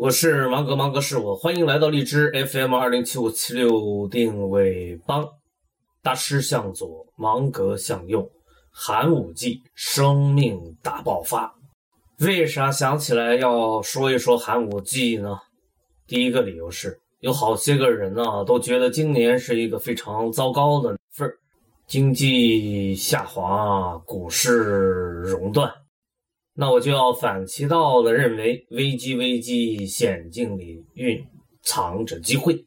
我是芒格，芒格是我，欢迎来到荔枝 FM 二零七五七六定位帮。大师向左，芒格向右，寒武纪生命大爆发。为啥想起来要说一说寒武纪呢？第一个理由是，有好些个人呢都觉得今年是一个非常糟糕的份儿，经济下滑，股市熔断。那我就要反其道的认为，危机危机，险境里蕴藏着机会。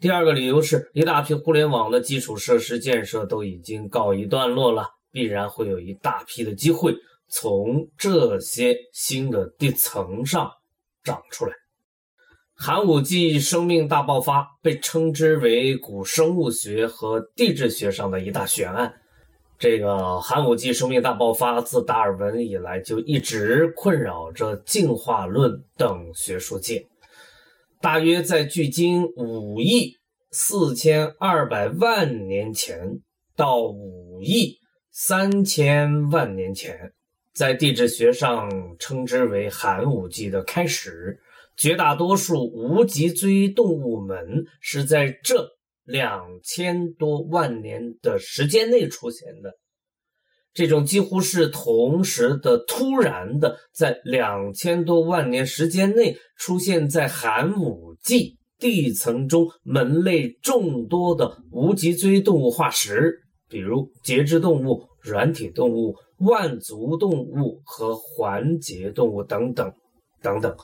第二个理由是一大批互联网的基础设施建设都已经告一段落了，必然会有一大批的机会从这些新的地层上长出来。寒武纪生命大爆发被称之为古生物学和地质学上的一大悬案。这个寒武纪生命大爆发自达尔文以来就一直困扰着进化论等学术界。大约在距今五亿四千二百万年前到五亿三千万年前，在地质学上称之为寒武纪的开始。绝大多数无脊椎动物们是在这。两千多万年的时间内出现的，这种几乎是同时的、突然的，在两千多万年时间内出现在寒武纪地层中门类众多的无脊椎动物化石，比如节肢动物、软体动物、腕足动物和环节动物等等等等。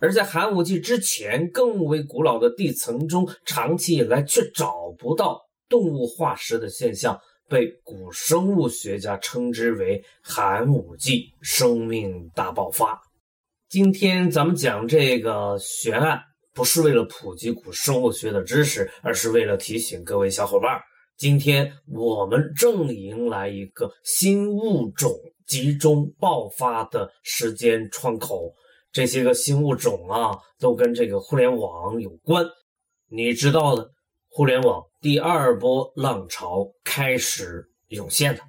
而在寒武纪之前，更为古老的地层中，长期以来却找不到动物化石的现象，被古生物学家称之为寒武纪生命大爆发。今天咱们讲这个悬案，不是为了普及古生物学的知识，而是为了提醒各位小伙伴，今天我们正迎来一个新物种集中爆发的时间窗口。这些个新物种啊，都跟这个互联网有关。你知道的，互联网第二波浪潮开始涌现了。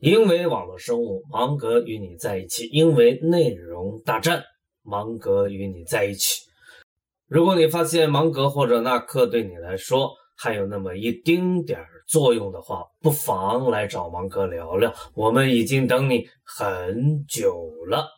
因为网络生物，芒格与你在一起；因为内容大战，芒格与你在一起。如果你发现芒格或者那课对你来说还有那么一丁点儿作用的话，不妨来找芒格聊聊。我们已经等你很久了。